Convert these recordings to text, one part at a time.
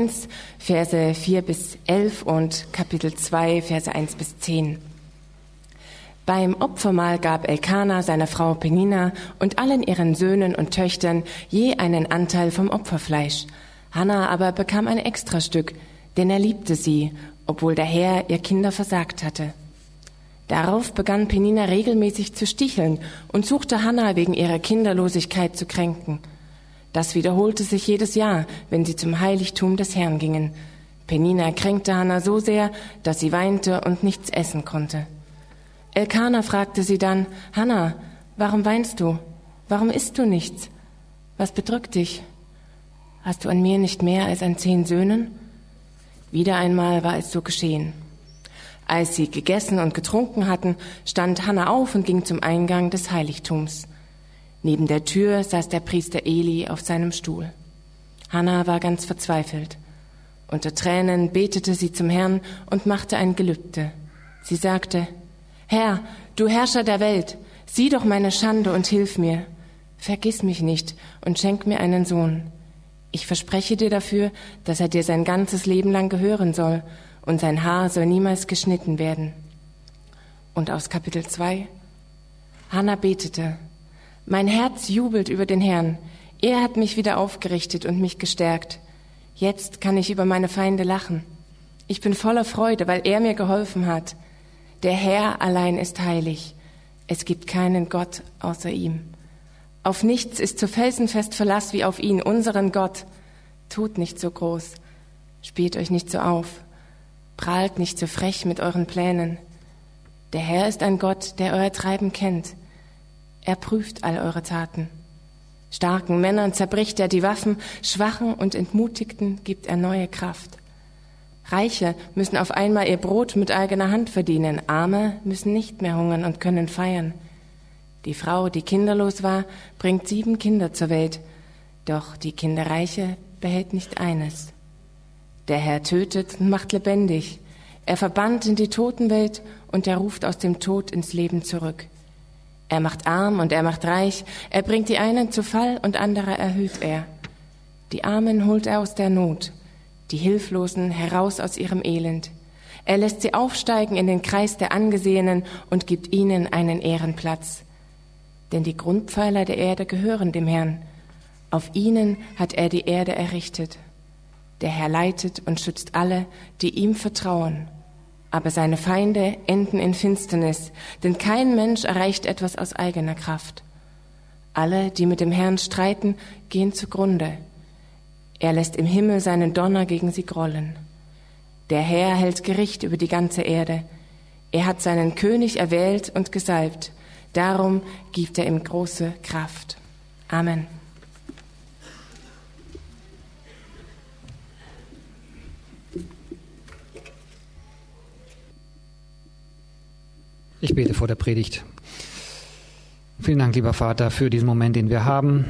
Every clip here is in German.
1, Verse 4 bis 11 und Kapitel 2, Verse 1 bis 10. Beim Opfermahl gab Elkanah seiner Frau Penina und allen ihren Söhnen und Töchtern je einen Anteil vom Opferfleisch. Hannah aber bekam ein Extrastück, denn er liebte sie, obwohl der Herr ihr Kinder versagt hatte. Darauf begann Penina regelmäßig zu sticheln und suchte Hannah wegen ihrer Kinderlosigkeit zu kränken. Das wiederholte sich jedes Jahr, wenn sie zum Heiligtum des Herrn gingen. Penina kränkte Hannah so sehr, dass sie weinte und nichts essen konnte. Elkanah fragte sie dann, Hanna, warum weinst du? Warum isst du nichts? Was bedrückt dich? Hast du an mir nicht mehr als an zehn Söhnen? Wieder einmal war es so geschehen. Als sie gegessen und getrunken hatten, stand Hanna auf und ging zum Eingang des Heiligtums. Neben der Tür saß der Priester Eli auf seinem Stuhl. Hanna war ganz verzweifelt. Unter Tränen betete sie zum Herrn und machte ein Gelübde. Sie sagte, Herr, du Herrscher der Welt, sieh doch meine Schande und hilf mir. Vergiss mich nicht und schenk mir einen Sohn. Ich verspreche dir dafür, dass er dir sein ganzes Leben lang gehören soll und sein Haar soll niemals geschnitten werden. Und aus Kapitel 2. Hannah betete, mein Herz jubelt über den Herrn. Er hat mich wieder aufgerichtet und mich gestärkt. Jetzt kann ich über meine Feinde lachen. Ich bin voller Freude, weil er mir geholfen hat. Der Herr allein ist heilig. Es gibt keinen Gott außer ihm. Auf nichts ist zu felsenfest Verlass wie auf ihn, unseren Gott. Tut nicht so groß, spielt euch nicht so auf, prahlt nicht so frech mit euren Plänen. Der Herr ist ein Gott, der euer Treiben kennt. Er prüft all eure Taten. Starken Männern zerbricht er die Waffen, Schwachen und Entmutigten gibt er neue Kraft. Reiche müssen auf einmal ihr Brot mit eigener Hand verdienen, Arme müssen nicht mehr hungern und können feiern. Die Frau, die kinderlos war, bringt sieben Kinder zur Welt, doch die Kinderreiche behält nicht eines. Der Herr tötet und macht lebendig, er verbannt in die Totenwelt und er ruft aus dem Tod ins Leben zurück. Er macht arm und er macht reich, er bringt die einen zu Fall und andere erhöht er. Die Armen holt er aus der Not, die Hilflosen heraus aus ihrem Elend. Er lässt sie aufsteigen in den Kreis der Angesehenen und gibt ihnen einen Ehrenplatz. Denn die Grundpfeiler der Erde gehören dem Herrn. Auf ihnen hat er die Erde errichtet. Der Herr leitet und schützt alle, die ihm vertrauen. Aber seine Feinde enden in Finsternis, denn kein Mensch erreicht etwas aus eigener Kraft. Alle, die mit dem Herrn streiten, gehen zugrunde. Er lässt im Himmel seinen Donner gegen sie grollen. Der Herr hält Gericht über die ganze Erde. Er hat seinen König erwählt und gesalbt. Darum gibt er ihm große Kraft. Amen. Ich bete vor der Predigt. Vielen Dank, lieber Vater, für diesen Moment, den wir haben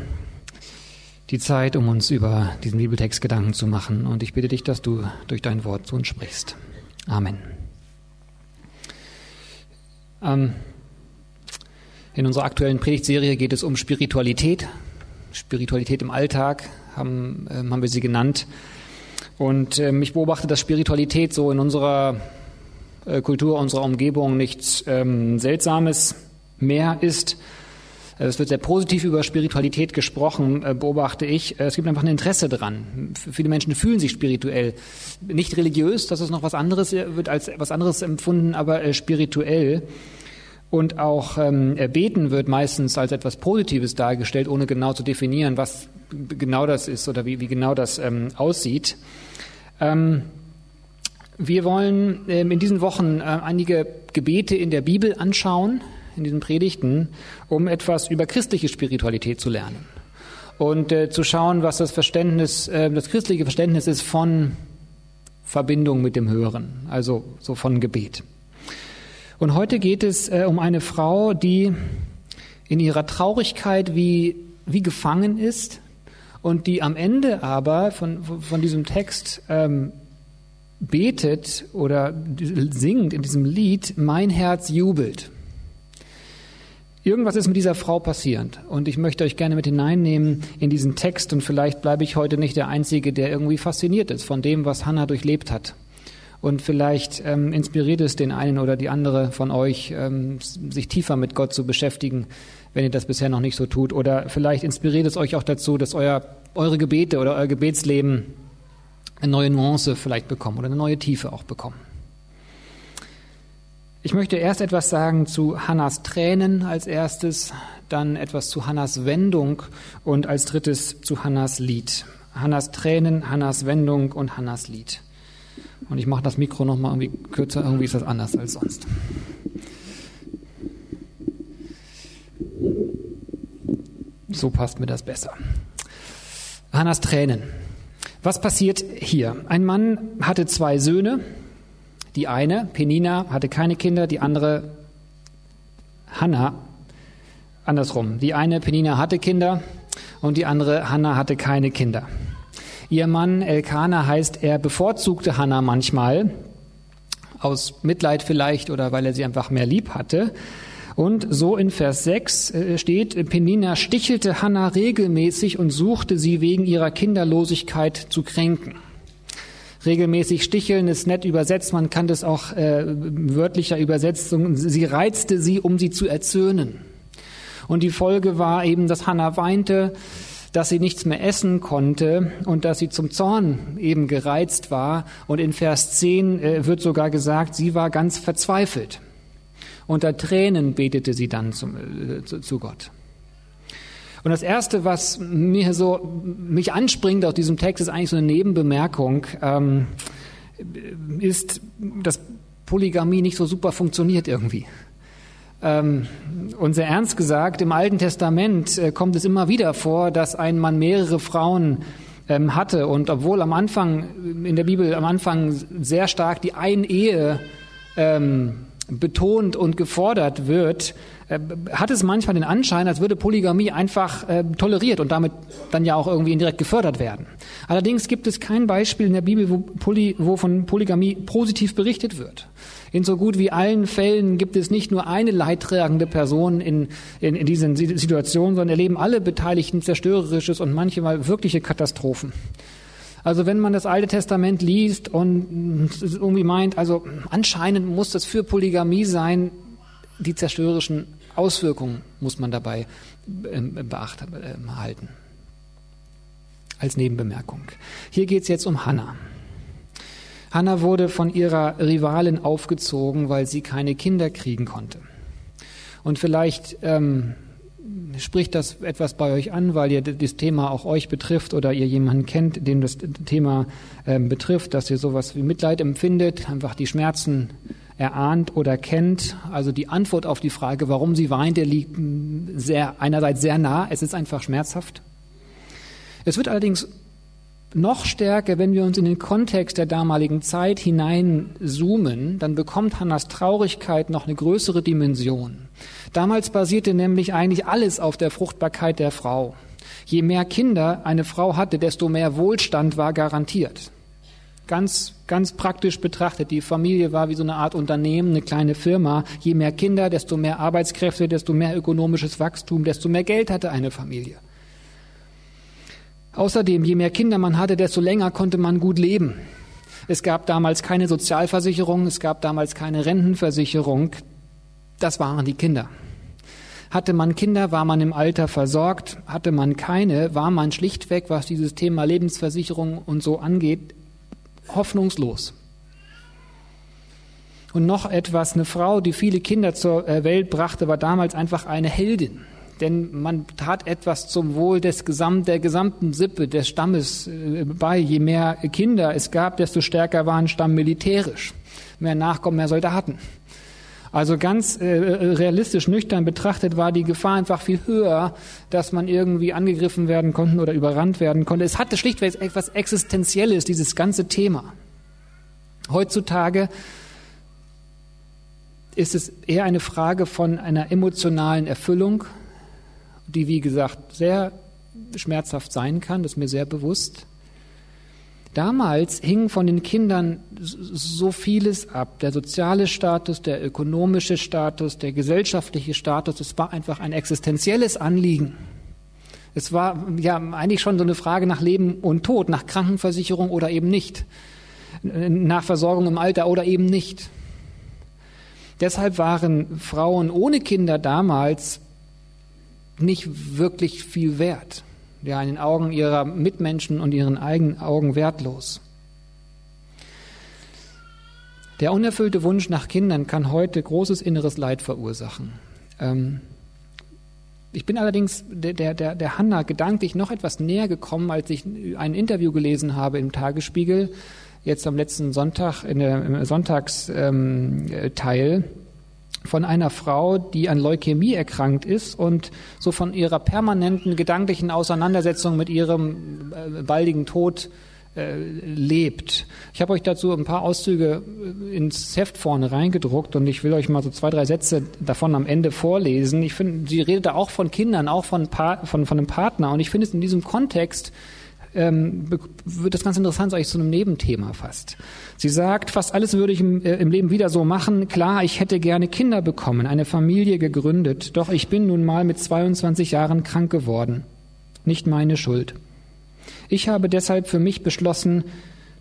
die Zeit, um uns über diesen Bibeltext Gedanken zu machen. Und ich bitte dich, dass du durch dein Wort zu uns sprichst. Amen. Ähm, in unserer aktuellen Predigtserie geht es um Spiritualität. Spiritualität im Alltag haben, ähm, haben wir sie genannt. Und ähm, ich beobachte, dass Spiritualität so in unserer äh, Kultur, unserer Umgebung nichts ähm, Seltsames mehr ist, äh, es wird sehr positiv über Spiritualität gesprochen, äh, beobachte ich. Äh, es gibt einfach ein Interesse dran. Viele Menschen fühlen sich spirituell. Nicht religiös, das ist noch was anderes, wird als was anderes empfunden, aber spirituell. Und auch ähm, Beten wird meistens als etwas Positives dargestellt, ohne genau zu definieren, was genau das ist oder wie, wie genau das ähm, aussieht. Ähm, wir wollen ähm, in diesen Wochen äh, einige Gebete in der Bibel anschauen in diesen Predigten, um etwas über christliche Spiritualität zu lernen und äh, zu schauen, was das Verständnis, äh, das christliche Verständnis ist von Verbindung mit dem Hören, also so von Gebet. Und heute geht es äh, um eine Frau, die in ihrer Traurigkeit wie, wie gefangen ist und die am Ende aber von, von diesem Text ähm, betet oder singt in diesem Lied, mein Herz jubelt. Irgendwas ist mit dieser Frau passierend und ich möchte euch gerne mit hineinnehmen in diesen Text und vielleicht bleibe ich heute nicht der Einzige, der irgendwie fasziniert ist von dem, was Hannah durchlebt hat. Und vielleicht ähm, inspiriert es den einen oder die andere von euch, ähm, sich tiefer mit Gott zu beschäftigen, wenn ihr das bisher noch nicht so tut. Oder vielleicht inspiriert es euch auch dazu, dass euer, eure Gebete oder euer Gebetsleben eine neue Nuance vielleicht bekommen oder eine neue Tiefe auch bekommen. Ich möchte erst etwas sagen zu Hannas Tränen als erstes, dann etwas zu Hannas Wendung und als drittes zu Hannas Lied. Hannas Tränen, Hannas Wendung und Hannas Lied. Und ich mache das Mikro nochmal irgendwie kürzer, irgendwie ist das anders als sonst. So passt mir das besser. Hannas Tränen. Was passiert hier? Ein Mann hatte zwei Söhne, die eine, Penina, hatte keine Kinder, die andere, Hannah, andersrum. Die eine, Penina, hatte Kinder und die andere, Hannah, hatte keine Kinder. Ihr Mann Elkanah heißt, er bevorzugte Hannah manchmal, aus Mitleid vielleicht oder weil er sie einfach mehr lieb hatte. Und so in Vers 6 äh, steht, Penina stichelte Hannah regelmäßig und suchte sie wegen ihrer Kinderlosigkeit zu kränken regelmäßig sticheln ist nett übersetzt, man kann das auch äh, wörtlicher übersetzen. Sie reizte sie, um sie zu erzürnen. Und die Folge war eben, dass Hannah weinte, dass sie nichts mehr essen konnte und dass sie zum Zorn eben gereizt war. Und in Vers 10 äh, wird sogar gesagt, sie war ganz verzweifelt. Unter Tränen betete sie dann zum, äh, zu, zu Gott. Und das erste, was mir so mich anspringt aus diesem Text, ist eigentlich so eine Nebenbemerkung, ähm, ist, dass Polygamie nicht so super funktioniert irgendwie. Ähm, und sehr ernst gesagt, im Alten Testament äh, kommt es immer wieder vor, dass ein Mann mehrere Frauen ähm, hatte. Und obwohl am Anfang, in der Bibel am Anfang sehr stark die Ein-Ehe ähm, betont und gefordert wird, äh, hat es manchmal den Anschein, als würde Polygamie einfach äh, toleriert und damit dann ja auch irgendwie indirekt gefördert werden. Allerdings gibt es kein Beispiel in der Bibel, wo, Poly, wo von Polygamie positiv berichtet wird. In so gut wie allen Fällen gibt es nicht nur eine leidtragende Person in, in, in diesen Situationen, sondern erleben alle Beteiligten zerstörerisches und manchmal wirkliche Katastrophen. Also wenn man das Alte Testament liest und irgendwie meint, also anscheinend muss das für Polygamie sein, die zerstörerischen Auswirkungen muss man dabei ähm, beachten ähm, halten. Als Nebenbemerkung. Hier geht es jetzt um Hannah. Hannah wurde von ihrer Rivalin aufgezogen, weil sie keine Kinder kriegen konnte. Und vielleicht ähm, spricht das etwas bei euch an, weil ihr das Thema auch euch betrifft oder ihr jemanden kennt, den das Thema ähm, betrifft, dass ihr sowas wie Mitleid empfindet, einfach die Schmerzen erahnt oder kennt. Also die Antwort auf die Frage, warum sie weinte, liegt sehr, einerseits sehr nah. Es ist einfach schmerzhaft. Es wird allerdings noch stärker, wenn wir uns in den Kontext der damaligen Zeit hineinzoomen, dann bekommt Hannas Traurigkeit noch eine größere Dimension. Damals basierte nämlich eigentlich alles auf der Fruchtbarkeit der Frau. Je mehr Kinder eine Frau hatte, desto mehr Wohlstand war garantiert. Ganz, ganz praktisch betrachtet, die Familie war wie so eine Art Unternehmen, eine kleine Firma. Je mehr Kinder, desto mehr Arbeitskräfte, desto mehr ökonomisches Wachstum, desto mehr Geld hatte eine Familie. Außerdem, je mehr Kinder man hatte, desto länger konnte man gut leben. Es gab damals keine Sozialversicherung, es gab damals keine Rentenversicherung. Das waren die Kinder. Hatte man Kinder, war man im Alter versorgt. Hatte man keine, war man schlichtweg, was dieses Thema Lebensversicherung und so angeht, hoffnungslos. Und noch etwas, eine Frau, die viele Kinder zur äh, Welt brachte, war damals einfach eine Heldin denn man tat etwas zum Wohl des Gesamt, der gesamten Sippe, des Stammes äh, bei. Je mehr Kinder es gab, desto stärker war ein Stamm militärisch. Mehr Nachkommen, mehr Soldaten. Also ganz äh, realistisch, nüchtern betrachtet war die Gefahr einfach viel höher, dass man irgendwie angegriffen werden konnte oder überrannt werden konnte. Es hatte schlichtweg etwas Existenzielles, dieses ganze Thema. Heutzutage ist es eher eine Frage von einer emotionalen Erfüllung, die, wie gesagt, sehr schmerzhaft sein kann, das ist mir sehr bewusst. Damals hing von den Kindern so vieles ab. Der soziale Status, der ökonomische Status, der gesellschaftliche Status. Es war einfach ein existenzielles Anliegen. Es war ja eigentlich schon so eine Frage nach Leben und Tod, nach Krankenversicherung oder eben nicht, nach Versorgung im Alter oder eben nicht. Deshalb waren Frauen ohne Kinder damals nicht wirklich viel wert. Ja, in den Augen ihrer Mitmenschen und ihren eigenen Augen wertlos. Der unerfüllte Wunsch nach Kindern kann heute großes inneres Leid verursachen. Ähm, ich bin allerdings der, der, der Hanna gedanklich noch etwas näher gekommen, als ich ein Interview gelesen habe im Tagesspiegel, jetzt am letzten Sonntag, der, im Sonntagsteil, ähm, von einer Frau, die an Leukämie erkrankt ist und so von ihrer permanenten gedanklichen Auseinandersetzung mit ihrem äh, baldigen Tod äh, lebt. Ich habe euch dazu ein paar Auszüge äh, ins Heft vorne reingedruckt und ich will euch mal so zwei, drei Sätze davon am Ende vorlesen. Ich finde, sie redet da auch von Kindern, auch von, pa von, von einem Partner und ich finde es in diesem Kontext ähm, wird das ganz interessant, eigentlich zu einem Nebenthema fast. Sie sagt, fast alles würde ich im, äh, im Leben wieder so machen. Klar, ich hätte gerne Kinder bekommen, eine Familie gegründet, doch ich bin nun mal mit 22 Jahren krank geworden. Nicht meine Schuld. Ich habe deshalb für mich beschlossen,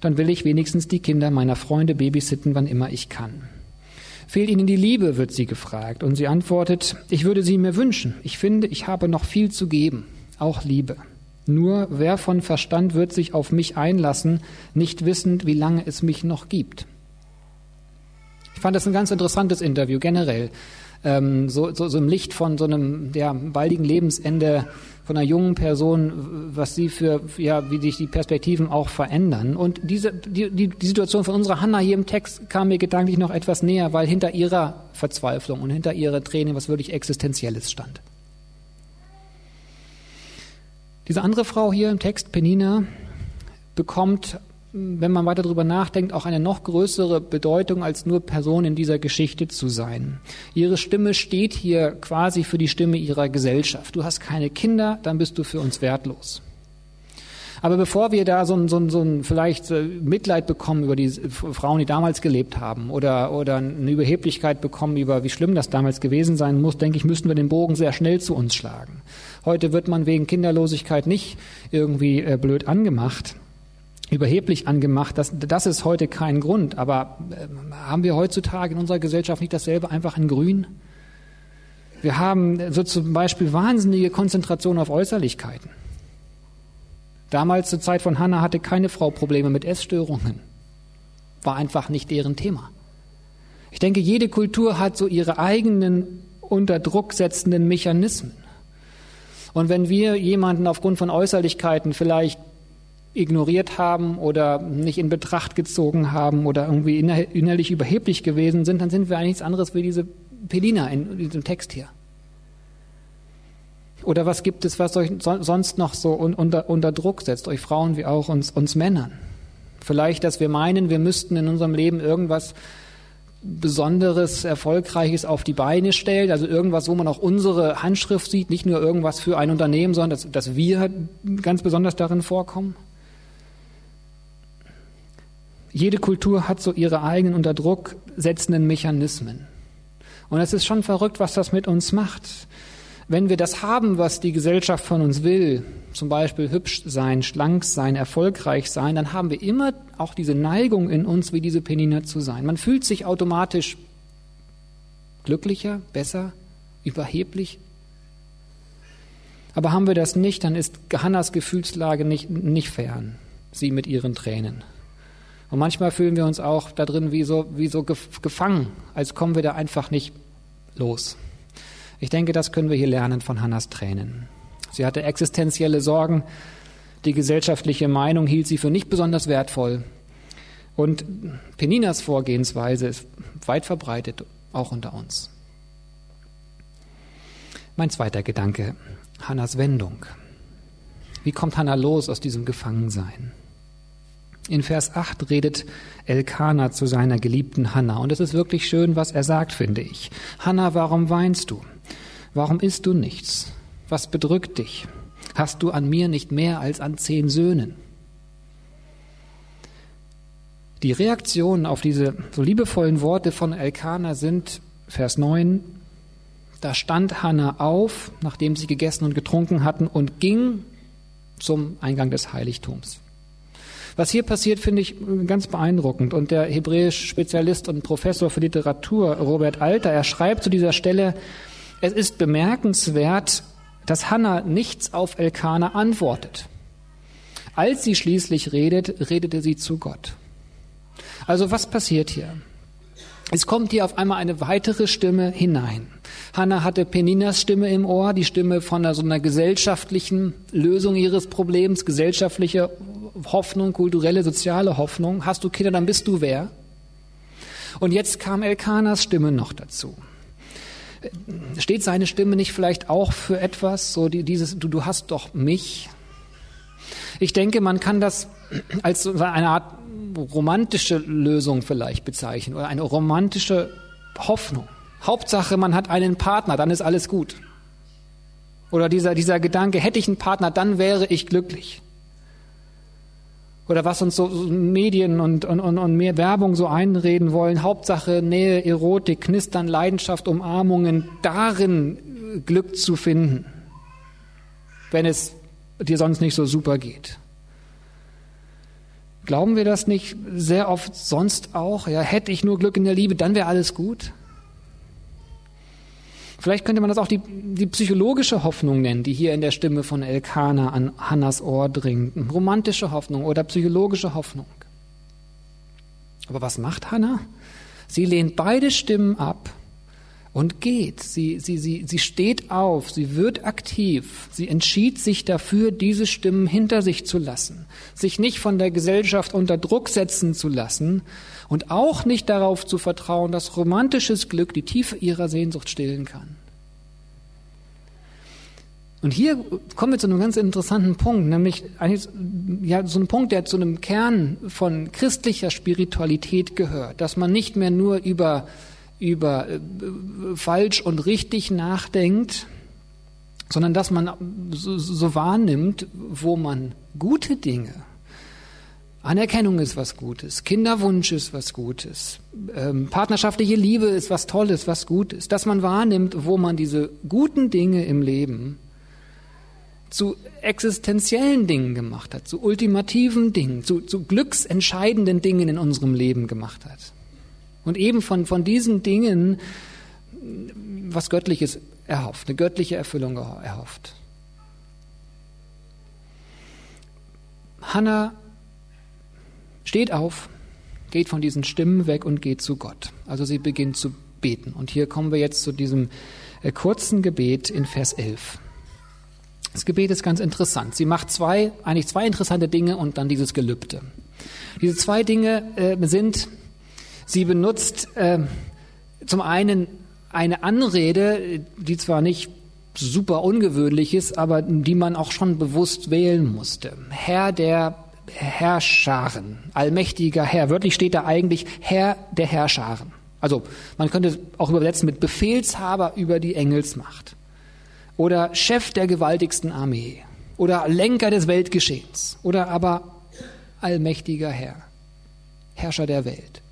dann will ich wenigstens die Kinder meiner Freunde babysitten, wann immer ich kann. Fehlt Ihnen die Liebe, wird sie gefragt. Und sie antwortet, ich würde sie mir wünschen. Ich finde, ich habe noch viel zu geben, auch Liebe. Nur wer von Verstand wird sich auf mich einlassen, nicht wissend, wie lange es mich noch gibt. Ich fand das ein ganz interessantes Interview generell ähm, so, so, so im Licht von so einem ja, baldigen Lebensende von einer jungen Person, was sie für, ja, wie sich die Perspektiven auch verändern. Und diese, die, die, Situation von unserer Hanna hier im Text kam mir gedanklich noch etwas näher, weil hinter ihrer Verzweiflung und hinter ihrer Tränen was wirklich Existenzielles stand. Diese andere Frau hier im Text, Penina, bekommt wenn man weiter darüber nachdenkt, auch eine noch größere Bedeutung als nur Person in dieser Geschichte zu sein. Ihre Stimme steht hier quasi für die Stimme ihrer Gesellschaft. Du hast keine Kinder, dann bist du für uns wertlos. Aber bevor wir da so ein, so ein, so ein vielleicht äh, Mitleid bekommen über die Frauen, die damals gelebt haben, oder, oder eine Überheblichkeit bekommen über, wie schlimm das damals gewesen sein muss, denke ich, müssten wir den Bogen sehr schnell zu uns schlagen. Heute wird man wegen Kinderlosigkeit nicht irgendwie äh, blöd angemacht überheblich angemacht. Das, das ist heute kein Grund. Aber äh, haben wir heutzutage in unserer Gesellschaft nicht dasselbe einfach in Grün? Wir haben so zum Beispiel wahnsinnige Konzentration auf Äußerlichkeiten. Damals zur Zeit von Hannah hatte keine Frau Probleme mit Essstörungen. War einfach nicht deren Thema. Ich denke, jede Kultur hat so ihre eigenen unter Druck setzenden Mechanismen. Und wenn wir jemanden aufgrund von Äußerlichkeiten vielleicht ignoriert haben oder nicht in Betracht gezogen haben oder irgendwie innerlich überheblich gewesen sind, dann sind wir eigentlich nichts anderes wie diese Pelina in diesem Text hier. Oder was gibt es, was euch sonst noch so unter, unter Druck setzt, euch Frauen wie auch uns, uns Männern? Vielleicht, dass wir meinen, wir müssten in unserem Leben irgendwas Besonderes, Erfolgreiches auf die Beine stellen, also irgendwas, wo man auch unsere Handschrift sieht, nicht nur irgendwas für ein Unternehmen, sondern dass, dass wir ganz besonders darin vorkommen. Jede Kultur hat so ihre eigenen unter Druck setzenden Mechanismen. Und es ist schon verrückt, was das mit uns macht. Wenn wir das haben, was die Gesellschaft von uns will, zum Beispiel hübsch sein, schlank sein, erfolgreich sein, dann haben wir immer auch diese Neigung in uns, wie diese Penina zu sein. Man fühlt sich automatisch glücklicher, besser, überheblich. Aber haben wir das nicht, dann ist Hannas Gefühlslage nicht, nicht fern, sie mit ihren Tränen. Und manchmal fühlen wir uns auch da drin wie so, wie so gefangen, als kommen wir da einfach nicht los. Ich denke, das können wir hier lernen von Hannas Tränen. Sie hatte existenzielle Sorgen. Die gesellschaftliche Meinung hielt sie für nicht besonders wertvoll. Und Peninas Vorgehensweise ist weit verbreitet, auch unter uns. Mein zweiter Gedanke, Hannas Wendung. Wie kommt Hannah los aus diesem Gefangensein? In Vers 8 redet Elkanah zu seiner geliebten Hanna. Und es ist wirklich schön, was er sagt, finde ich. Hanna, warum weinst du? Warum isst du nichts? Was bedrückt dich? Hast du an mir nicht mehr als an zehn Söhnen? Die Reaktionen auf diese so liebevollen Worte von Elkanah sind, Vers 9, da stand Hannah auf, nachdem sie gegessen und getrunken hatten, und ging zum Eingang des Heiligtums. Was hier passiert, finde ich ganz beeindruckend. Und der hebräische Spezialist und Professor für Literatur, Robert Alter, er schreibt zu dieser Stelle, es ist bemerkenswert, dass Hannah nichts auf Elkanah antwortet. Als sie schließlich redet, redete sie zu Gott. Also was passiert hier? Es kommt hier auf einmal eine weitere Stimme hinein. Hannah hatte Peninas Stimme im Ohr, die Stimme von einer, so einer gesellschaftlichen Lösung ihres Problems, gesellschaftliche Hoffnung, kulturelle, soziale Hoffnung. Hast du Kinder, dann bist du wer? Und jetzt kam Elkanas Stimme noch dazu. Steht seine Stimme nicht vielleicht auch für etwas, so dieses, du, du hast doch mich? Ich denke, man kann das als eine Art romantische Lösung vielleicht bezeichnen oder eine romantische Hoffnung. Hauptsache, man hat einen Partner, dann ist alles gut. Oder dieser, dieser Gedanke, hätte ich einen Partner, dann wäre ich glücklich. Oder was uns so Medien und, und, und mehr Werbung so einreden wollen, Hauptsache Nähe, Erotik, Knistern, Leidenschaft, Umarmungen, darin Glück zu finden, wenn es dir sonst nicht so super geht. Glauben wir das nicht sehr oft sonst auch? Ja, hätte ich nur Glück in der Liebe, dann wäre alles gut. Vielleicht könnte man das auch die, die psychologische Hoffnung nennen, die hier in der Stimme von Elkana an Hannas Ohr dringt. Romantische Hoffnung oder psychologische Hoffnung. Aber was macht Hannah? Sie lehnt beide Stimmen ab und geht. Sie, sie, sie, sie steht auf, sie wird aktiv. Sie entschied sich dafür, diese Stimmen hinter sich zu lassen, sich nicht von der Gesellschaft unter Druck setzen zu lassen und auch nicht darauf zu vertrauen, dass romantisches Glück die Tiefe ihrer Sehnsucht stillen kann. Und hier kommen wir zu einem ganz interessanten Punkt, nämlich ja, so ein Punkt, der zu einem Kern von christlicher Spiritualität gehört, dass man nicht mehr nur über über äh, falsch und richtig nachdenkt, sondern dass man so, wahrnimmt, wo man gute Dinge, Anerkennung ist was Gutes, Kinderwunsch ist was Gutes, ähm, partnerschaftliche Liebe ist was Tolles, was Gutes, dass man wahrnimmt, wo man diese guten Dinge im Leben zu existenziellen Dingen gemacht hat, zu ultimativen Dingen, zu, zu glücksentscheidenden Dingen in unserem Leben gemacht hat. Und eben von, von diesen Dingen was Göttliches erhofft, eine göttliche Erfüllung erhofft. Hannah steht auf, geht von diesen Stimmen weg und geht zu Gott. Also sie beginnt zu beten. Und hier kommen wir jetzt zu diesem äh, kurzen Gebet in Vers 11. Das Gebet ist ganz interessant. Sie macht zwei, eigentlich zwei interessante Dinge und dann dieses Gelübde. Diese zwei Dinge äh, sind, Sie benutzt äh, zum einen eine Anrede, die zwar nicht super ungewöhnlich ist, aber die man auch schon bewusst wählen musste. Herr der Herrscharen, allmächtiger Herr. Wörtlich steht da eigentlich Herr der Herrscharen. Also man könnte auch übersetzen mit Befehlshaber über die Engelsmacht oder Chef der gewaltigsten Armee oder Lenker des Weltgeschehens oder aber allmächtiger Herr, Herrscher der Welt.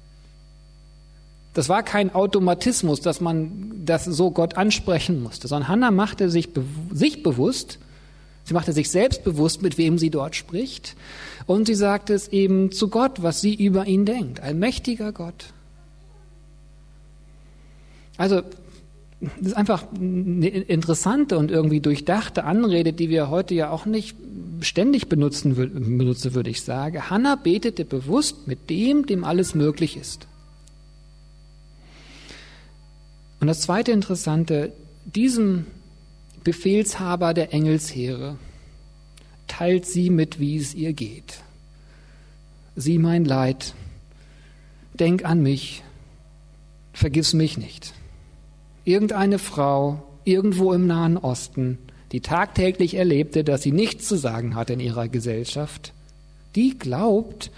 Das war kein Automatismus, dass man das so Gott ansprechen musste, sondern Hannah machte sich, sich bewusst, sie machte sich selbst bewusst, mit wem sie dort spricht. Und sie sagte es eben zu Gott, was sie über ihn denkt. Ein mächtiger Gott. Also, das ist einfach eine interessante und irgendwie durchdachte Anrede, die wir heute ja auch nicht ständig benutzen, benutzen, würde ich sagen. Hannah betete bewusst mit dem, dem alles möglich ist. Und das zweite Interessante, diesem Befehlshaber der Engelsheere teilt sie mit, wie es ihr geht. Sieh mein Leid, denk an mich, vergiss mich nicht. Irgendeine Frau irgendwo im Nahen Osten, die tagtäglich erlebte, dass sie nichts zu sagen hat in ihrer Gesellschaft, die glaubt,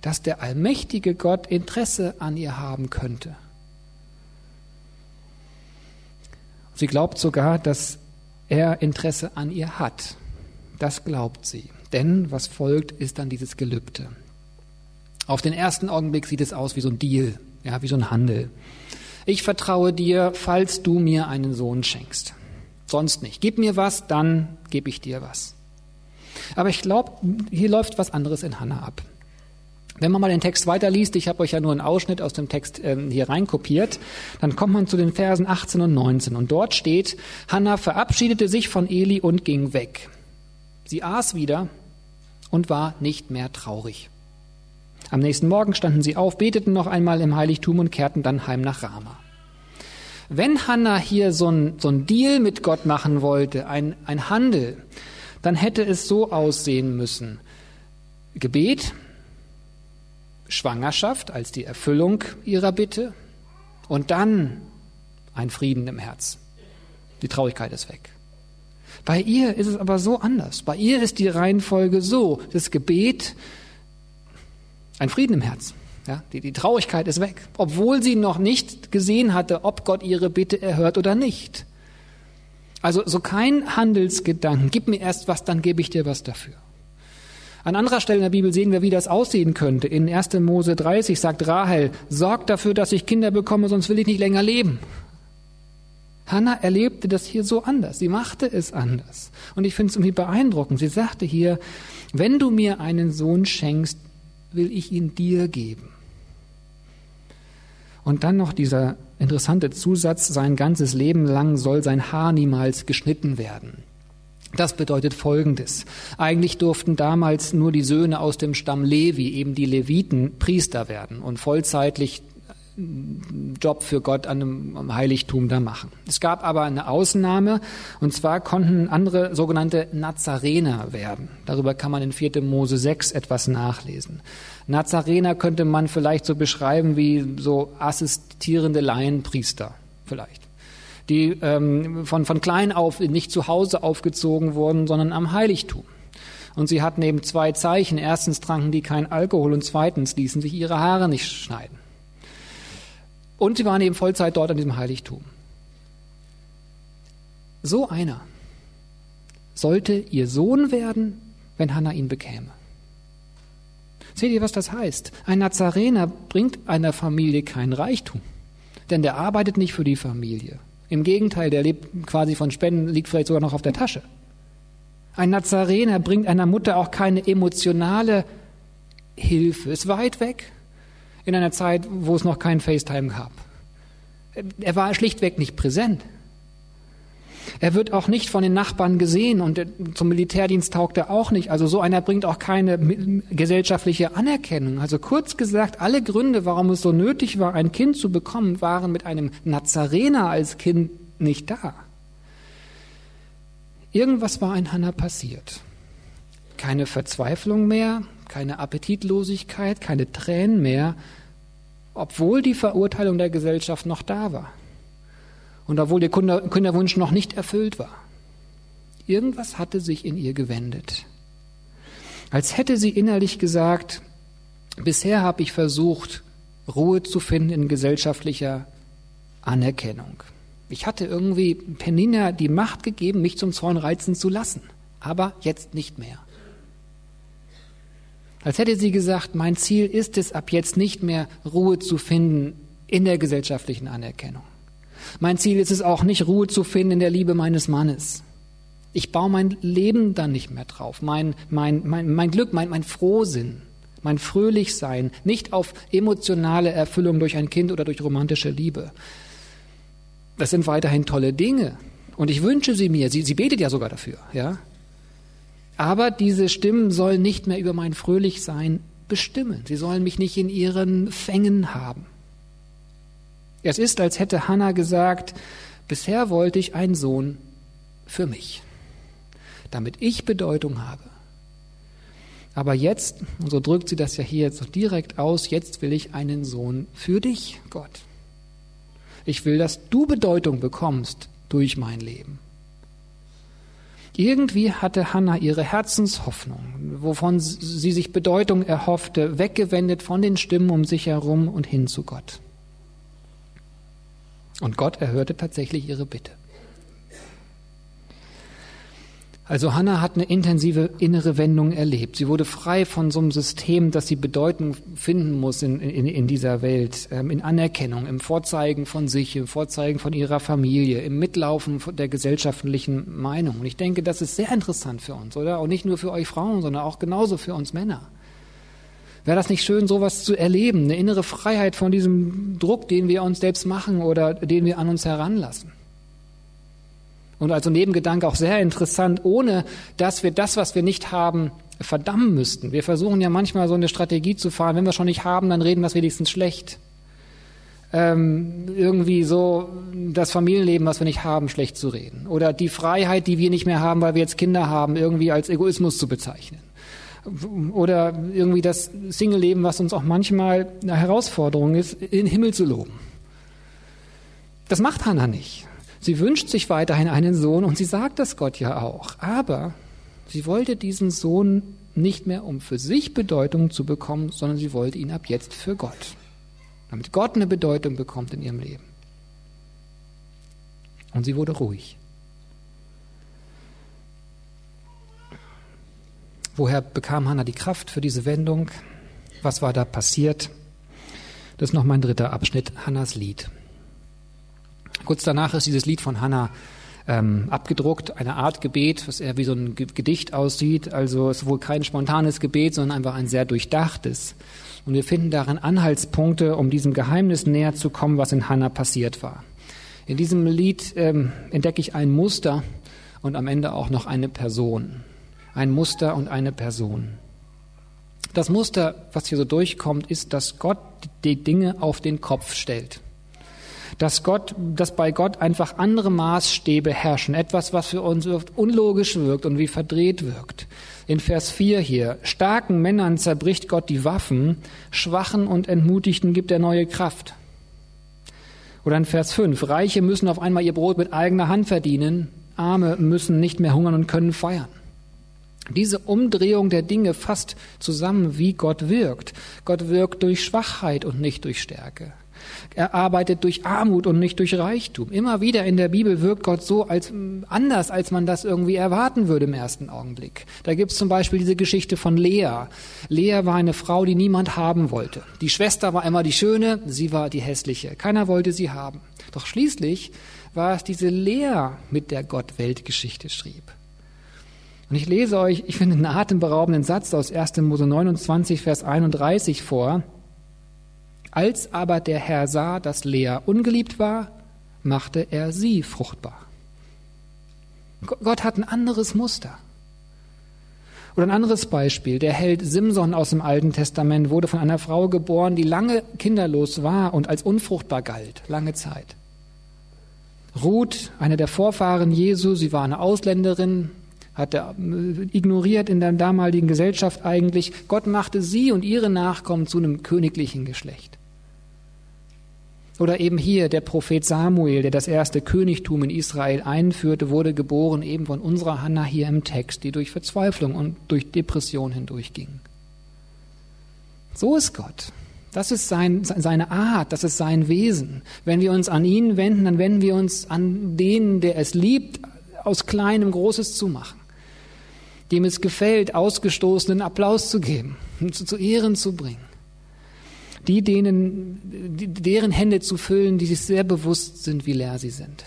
dass der allmächtige Gott Interesse an ihr haben könnte. Sie glaubt sogar, dass er Interesse an ihr hat. Das glaubt sie. Denn was folgt, ist dann dieses Gelübde. Auf den ersten Augenblick sieht es aus wie so ein Deal, ja, wie so ein Handel. Ich vertraue dir, falls du mir einen Sohn schenkst. Sonst nicht. Gib mir was, dann gebe ich dir was. Aber ich glaube, hier läuft was anderes in Hannah ab. Wenn man mal den Text weiterliest, ich habe euch ja nur einen Ausschnitt aus dem Text ähm, hier reinkopiert, dann kommt man zu den Versen 18 und 19 und dort steht, Hannah verabschiedete sich von Eli und ging weg. Sie aß wieder und war nicht mehr traurig. Am nächsten Morgen standen sie auf, beteten noch einmal im Heiligtum und kehrten dann heim nach Rama. Wenn Hannah hier so ein, so ein Deal mit Gott machen wollte, ein, ein Handel, dann hätte es so aussehen müssen. Gebet, Schwangerschaft als die Erfüllung ihrer Bitte und dann ein Frieden im Herz. Die Traurigkeit ist weg. Bei ihr ist es aber so anders. Bei ihr ist die Reihenfolge so, das Gebet, ein Frieden im Herz. Ja, die, die Traurigkeit ist weg, obwohl sie noch nicht gesehen hatte, ob Gott ihre Bitte erhört oder nicht. Also so kein Handelsgedanken. Gib mir erst was, dann gebe ich dir was dafür. An anderer Stelle in der Bibel sehen wir, wie das aussehen könnte. In 1. Mose 30 sagt Rahel, sorg dafür, dass ich Kinder bekomme, sonst will ich nicht länger leben. Hannah erlebte das hier so anders. Sie machte es anders. Und ich finde es irgendwie beeindruckend. Sie sagte hier, wenn du mir einen Sohn schenkst, will ich ihn dir geben. Und dann noch dieser interessante Zusatz, sein ganzes Leben lang soll sein Haar niemals geschnitten werden. Das bedeutet Folgendes. Eigentlich durften damals nur die Söhne aus dem Stamm Levi, eben die Leviten, Priester werden und vollzeitlich Job für Gott an einem Heiligtum da machen. Es gab aber eine Ausnahme, und zwar konnten andere sogenannte Nazarener werden. Darüber kann man in 4. Mose 6 etwas nachlesen. Nazarener könnte man vielleicht so beschreiben wie so assistierende Laienpriester, vielleicht die ähm, von, von klein auf nicht zu Hause aufgezogen wurden, sondern am Heiligtum. Und sie hatten eben zwei Zeichen. Erstens tranken die kein Alkohol und zweitens ließen sich ihre Haare nicht schneiden. Und sie waren eben Vollzeit dort an diesem Heiligtum. So einer sollte ihr Sohn werden, wenn Hannah ihn bekäme. Seht ihr, was das heißt? Ein Nazarener bringt einer Familie kein Reichtum, denn der arbeitet nicht für die Familie. Im Gegenteil, der lebt quasi von Spenden, liegt vielleicht sogar noch auf der Tasche. Ein Nazarener bringt einer Mutter auch keine emotionale Hilfe, ist weit weg in einer Zeit, wo es noch kein FaceTime gab. Er war schlichtweg nicht präsent. Er wird auch nicht von den Nachbarn gesehen und zum Militärdienst taugt er auch nicht. Also so einer bringt auch keine gesellschaftliche Anerkennung. Also kurz gesagt, alle Gründe, warum es so nötig war, ein Kind zu bekommen, waren mit einem Nazarener als Kind nicht da. Irgendwas war in Hannah passiert. Keine Verzweiflung mehr, keine Appetitlosigkeit, keine Tränen mehr, obwohl die Verurteilung der Gesellschaft noch da war und obwohl ihr Kinderwunsch noch nicht erfüllt war. Irgendwas hatte sich in ihr gewendet. Als hätte sie innerlich gesagt, bisher habe ich versucht, Ruhe zu finden in gesellschaftlicher Anerkennung. Ich hatte irgendwie Penina die Macht gegeben, mich zum Zorn reizen zu lassen, aber jetzt nicht mehr. Als hätte sie gesagt, mein Ziel ist es, ab jetzt nicht mehr Ruhe zu finden in der gesellschaftlichen Anerkennung. Mein Ziel ist es auch nicht, Ruhe zu finden in der Liebe meines Mannes. Ich baue mein Leben dann nicht mehr drauf, mein, mein, mein, mein Glück, mein, mein Frohsinn, mein Fröhlichsein, nicht auf emotionale Erfüllung durch ein Kind oder durch romantische Liebe. Das sind weiterhin tolle Dinge. Und ich wünsche sie mir. Sie, sie betet ja sogar dafür, ja. Aber diese Stimmen sollen nicht mehr über mein Fröhlichsein bestimmen. Sie sollen mich nicht in ihren Fängen haben. Es ist, als hätte Hannah gesagt, bisher wollte ich einen Sohn für mich, damit ich Bedeutung habe. Aber jetzt, und so drückt sie das ja hier so direkt aus, jetzt will ich einen Sohn für dich, Gott. Ich will, dass du Bedeutung bekommst durch mein Leben. Irgendwie hatte Hannah ihre Herzenshoffnung, wovon sie sich Bedeutung erhoffte, weggewendet von den Stimmen um sich herum und hin zu Gott. Und Gott erhörte tatsächlich ihre Bitte. Also Hannah hat eine intensive innere Wendung erlebt. Sie wurde frei von so einem System, das sie Bedeutung finden muss in, in, in dieser Welt, ähm, in Anerkennung, im Vorzeigen von sich, im Vorzeigen von ihrer Familie, im Mitlaufen der gesellschaftlichen Meinung. Und ich denke, das ist sehr interessant für uns, oder? Und nicht nur für euch Frauen, sondern auch genauso für uns Männer. Wäre das nicht schön, sowas zu erleben, eine innere Freiheit von diesem Druck, den wir uns selbst machen oder den wir an uns heranlassen? Und also Nebengedanke auch sehr interessant, ohne dass wir das, was wir nicht haben, verdammen müssten. Wir versuchen ja manchmal so eine Strategie zu fahren, wenn wir schon nicht haben, dann reden wir es wenigstens schlecht. Ähm, irgendwie so das Familienleben, was wir nicht haben, schlecht zu reden. Oder die Freiheit, die wir nicht mehr haben, weil wir jetzt Kinder haben, irgendwie als Egoismus zu bezeichnen. Oder irgendwie das Single-Leben, was uns auch manchmal eine Herausforderung ist, in den Himmel zu loben. Das macht Hannah nicht. Sie wünscht sich weiterhin einen Sohn und sie sagt das Gott ja auch. Aber sie wollte diesen Sohn nicht mehr, um für sich Bedeutung zu bekommen, sondern sie wollte ihn ab jetzt für Gott. Damit Gott eine Bedeutung bekommt in ihrem Leben. Und sie wurde ruhig. Woher bekam Hannah die Kraft für diese Wendung? Was war da passiert? Das ist noch mein dritter Abschnitt, Hannas Lied. Kurz danach ist dieses Lied von Hannah ähm, abgedruckt, eine Art Gebet, was eher wie so ein Gedicht aussieht. Also es ist wohl kein spontanes Gebet, sondern einfach ein sehr durchdachtes. Und wir finden darin Anhaltspunkte, um diesem Geheimnis näher zu kommen, was in Hannah passiert war. In diesem Lied ähm, entdecke ich ein Muster und am Ende auch noch eine Person. Ein Muster und eine Person. Das Muster, was hier so durchkommt, ist, dass Gott die Dinge auf den Kopf stellt dass Gott, dass bei Gott einfach andere Maßstäbe herrschen. Etwas, was für uns unlogisch wirkt und wie verdreht wirkt. In Vers 4 hier. Starken Männern zerbricht Gott die Waffen, Schwachen und Entmutigten gibt er neue Kraft. Oder in Vers 5. Reiche müssen auf einmal ihr Brot mit eigener Hand verdienen. Arme müssen nicht mehr hungern und können feiern. Diese Umdrehung der Dinge fasst zusammen, wie Gott wirkt. Gott wirkt durch Schwachheit und nicht durch Stärke. Er arbeitet durch Armut und nicht durch Reichtum. Immer wieder in der Bibel wirkt Gott so als anders, als man das irgendwie erwarten würde im ersten Augenblick. Da gibt es zum Beispiel diese Geschichte von Lea. Lea war eine Frau, die niemand haben wollte. Die Schwester war immer die Schöne, sie war die Hässliche. Keiner wollte sie haben. Doch schließlich war es diese Lea, mit der Gott Weltgeschichte schrieb. Und ich lese euch, ich finde, einen atemberaubenden Satz aus 1. Mose 29, Vers 31 vor. Als aber der Herr sah, dass Lea ungeliebt war, machte er sie fruchtbar. Gott hat ein anderes Muster. Oder ein anderes Beispiel. Der Held Simson aus dem Alten Testament wurde von einer Frau geboren, die lange kinderlos war und als unfruchtbar galt, lange Zeit. Ruth, eine der Vorfahren Jesu, sie war eine Ausländerin, hat er äh, ignoriert in der damaligen Gesellschaft eigentlich. Gott machte sie und ihre Nachkommen zu einem königlichen Geschlecht. Oder eben hier der Prophet Samuel, der das erste Königtum in Israel einführte, wurde geboren eben von unserer Hannah hier im Text, die durch Verzweiflung und durch Depression hindurchging. So ist Gott. Das ist sein, seine Art, das ist sein Wesen. Wenn wir uns an ihn wenden, dann wenden wir uns an den, der es liebt, aus Kleinem Großes zu machen, dem es gefällt, Ausgestoßenen Applaus zu geben, zu, zu Ehren zu bringen die denen, deren Hände zu füllen, die sich sehr bewusst sind, wie leer sie sind.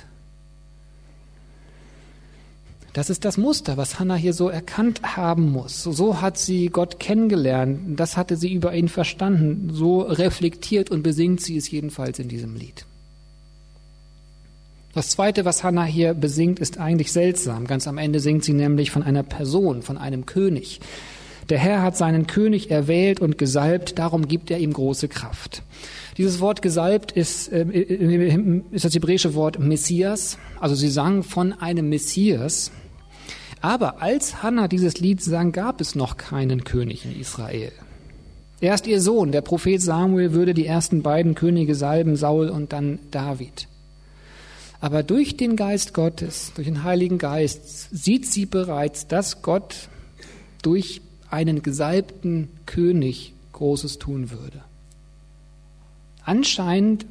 Das ist das Muster, was Hannah hier so erkannt haben muss. So hat sie Gott kennengelernt. Das hatte sie über ihn verstanden. So reflektiert und besingt sie es jedenfalls in diesem Lied. Das zweite, was Hannah hier besingt, ist eigentlich seltsam. Ganz am Ende singt sie nämlich von einer Person, von einem König. Der Herr hat seinen König erwählt und gesalbt, darum gibt er ihm große Kraft. Dieses Wort gesalbt ist, äh, ist das hebräische Wort Messias. Also sie sang von einem Messias. Aber als Hannah dieses Lied sang, gab es noch keinen König in Israel. Erst ihr Sohn, der Prophet Samuel, würde die ersten beiden Könige salben, Saul und dann David. Aber durch den Geist Gottes, durch den Heiligen Geist, sieht sie bereits, dass Gott durch einen gesalbten König Großes tun würde. Anscheinend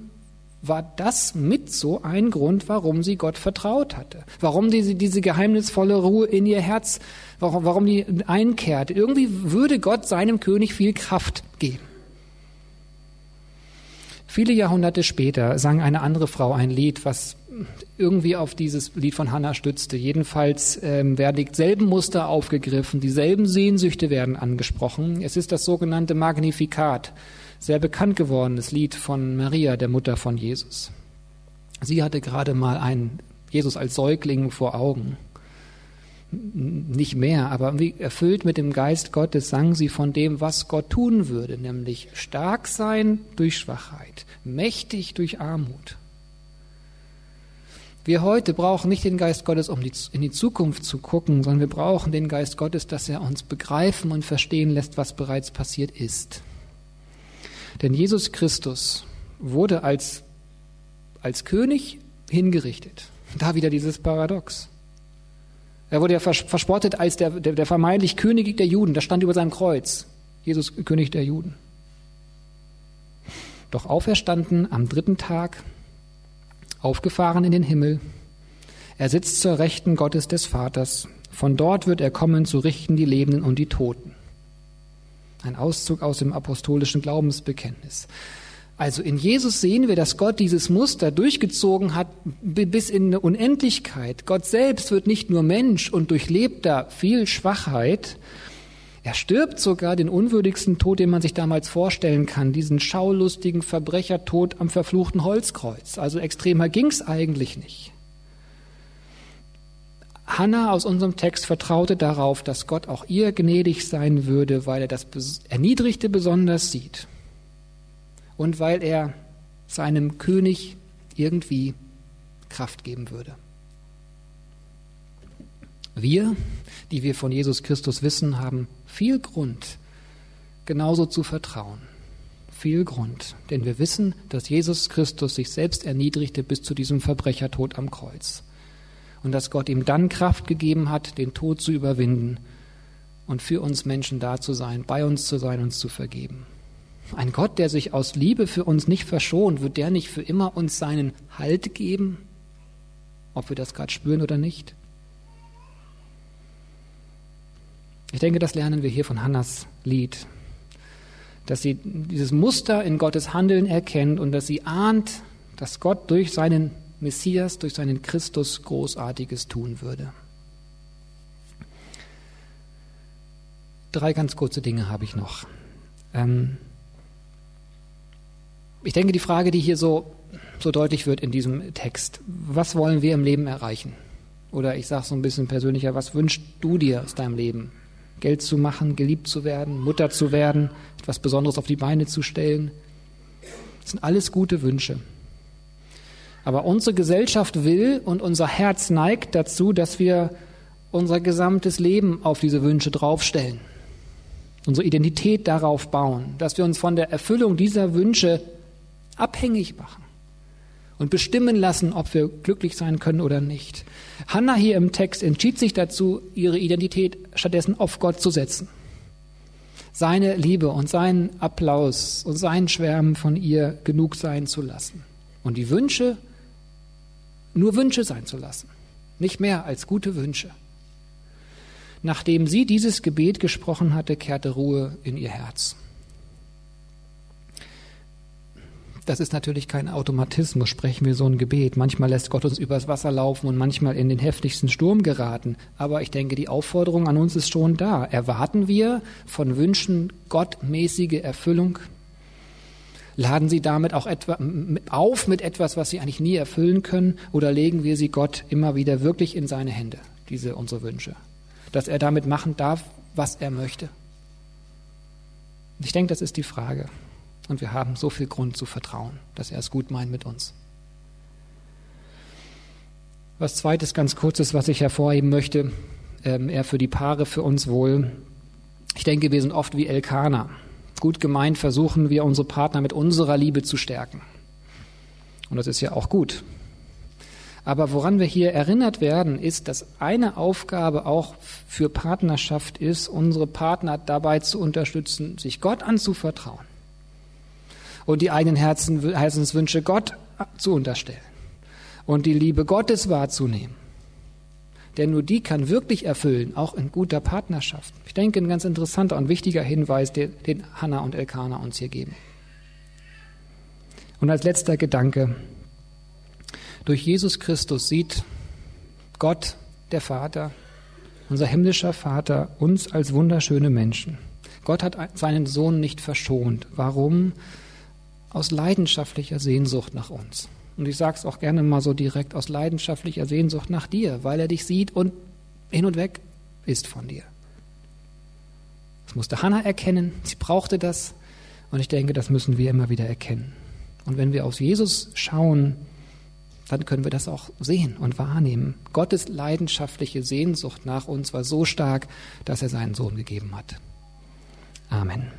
war das mit so ein Grund, warum sie Gott vertraut hatte. Warum diese, diese geheimnisvolle Ruhe in ihr Herz, warum, warum die einkehrt. Irgendwie würde Gott seinem König viel Kraft geben. Viele Jahrhunderte später sang eine andere Frau ein Lied, was irgendwie auf dieses Lied von Hannah stützte. Jedenfalls ähm, werden dieselben Muster aufgegriffen, dieselben Sehnsüchte werden angesprochen. Es ist das sogenannte Magnifikat, sehr bekannt gewordenes Lied von Maria, der Mutter von Jesus. Sie hatte gerade mal einen Jesus als Säugling vor Augen. Nicht mehr, aber erfüllt mit dem Geist Gottes sang sie von dem, was Gott tun würde, nämlich stark sein durch Schwachheit, mächtig durch Armut. Wir heute brauchen nicht den Geist Gottes, um in die Zukunft zu gucken, sondern wir brauchen den Geist Gottes, dass er uns begreifen und verstehen lässt, was bereits passiert ist. Denn Jesus Christus wurde als, als König hingerichtet. Da wieder dieses Paradox. Er wurde ja verspottet als der, der, der vermeintlich König der Juden. Das stand über seinem Kreuz. Jesus, König der Juden. Doch auferstanden am dritten Tag, aufgefahren in den Himmel. Er sitzt zur Rechten Gottes des Vaters. Von dort wird er kommen, zu richten die Lebenden und die Toten. Ein Auszug aus dem apostolischen Glaubensbekenntnis. Also in Jesus sehen wir, dass Gott dieses Muster durchgezogen hat bis in eine Unendlichkeit. Gott selbst wird nicht nur Mensch und durchlebt da viel Schwachheit. Er stirbt sogar den unwürdigsten Tod, den man sich damals vorstellen kann, diesen schaulustigen Verbrechertod am verfluchten Holzkreuz. Also extremer ging's eigentlich nicht. Hannah aus unserem Text vertraute darauf, dass Gott auch ihr gnädig sein würde, weil er das Erniedrigte besonders sieht und weil er seinem König irgendwie Kraft geben würde. Wir, die wir von Jesus Christus wissen, haben viel Grund, genauso zu vertrauen. Viel Grund, denn wir wissen, dass Jesus Christus sich selbst erniedrigte bis zu diesem Verbrechertod am Kreuz und dass Gott ihm dann Kraft gegeben hat, den Tod zu überwinden und für uns Menschen da zu sein, bei uns zu sein, uns zu vergeben. Ein Gott, der sich aus Liebe für uns nicht verschont, wird der nicht für immer uns seinen Halt geben, ob wir das gerade spüren oder nicht? Ich denke, das lernen wir hier von Hannas Lied, dass sie dieses Muster in Gottes Handeln erkennt und dass sie ahnt, dass Gott durch seinen Messias, durch seinen Christus Großartiges tun würde. Drei ganz kurze Dinge habe ich noch. Ähm ich denke, die Frage, die hier so, so deutlich wird in diesem Text, was wollen wir im Leben erreichen? Oder ich sage so ein bisschen persönlicher, was wünschst du dir aus deinem Leben? Geld zu machen, geliebt zu werden, Mutter zu werden, etwas Besonderes auf die Beine zu stellen. Das sind alles gute Wünsche. Aber unsere Gesellschaft will und unser Herz neigt dazu, dass wir unser gesamtes Leben auf diese Wünsche draufstellen, unsere Identität darauf bauen, dass wir uns von der Erfüllung dieser Wünsche abhängig machen und bestimmen lassen, ob wir glücklich sein können oder nicht. Hannah hier im Text entschied sich dazu, ihre Identität stattdessen auf Gott zu setzen. Seine Liebe und seinen Applaus und sein Schwärmen von ihr genug sein zu lassen. Und die Wünsche nur Wünsche sein zu lassen, nicht mehr als gute Wünsche. Nachdem sie dieses Gebet gesprochen hatte, kehrte Ruhe in ihr Herz. Das ist natürlich kein Automatismus, sprechen wir so ein Gebet. Manchmal lässt Gott uns übers Wasser laufen und manchmal in den heftigsten Sturm geraten. Aber ich denke, die Aufforderung an uns ist schon da. Erwarten wir von Wünschen gottmäßige Erfüllung? Laden Sie damit auch etwa auf mit etwas, was Sie eigentlich nie erfüllen können, oder legen wir sie Gott immer wieder wirklich in seine Hände, diese unsere Wünsche, dass er damit machen darf, was er möchte? Ich denke, das ist die Frage. Und wir haben so viel Grund zu vertrauen, dass er es gut meint mit uns. Was zweites ganz kurzes, was ich hervorheben möchte, ähm, eher für die Paare, für uns wohl. Ich denke, wir sind oft wie Elkaner. Gut gemeint versuchen wir unsere Partner mit unserer Liebe zu stärken. Und das ist ja auch gut. Aber woran wir hier erinnert werden, ist, dass eine Aufgabe auch für Partnerschaft ist, unsere Partner dabei zu unterstützen, sich Gott anzuvertrauen und die eigenen Herzen, Herzenswünsche Gott zu unterstellen und die Liebe Gottes wahrzunehmen. Denn nur die kann wirklich erfüllen, auch in guter Partnerschaft. Ich denke, ein ganz interessanter und wichtiger Hinweis, den, den Hannah und Elkanah uns hier geben. Und als letzter Gedanke, durch Jesus Christus sieht Gott, der Vater, unser himmlischer Vater, uns als wunderschöne Menschen. Gott hat seinen Sohn nicht verschont. Warum? Aus leidenschaftlicher Sehnsucht nach uns. Und ich sage es auch gerne mal so direkt, aus leidenschaftlicher Sehnsucht nach dir, weil er dich sieht und hin und weg ist von dir. Das musste Hannah erkennen, sie brauchte das und ich denke, das müssen wir immer wieder erkennen. Und wenn wir auf Jesus schauen, dann können wir das auch sehen und wahrnehmen. Gottes leidenschaftliche Sehnsucht nach uns war so stark, dass er seinen Sohn gegeben hat. Amen.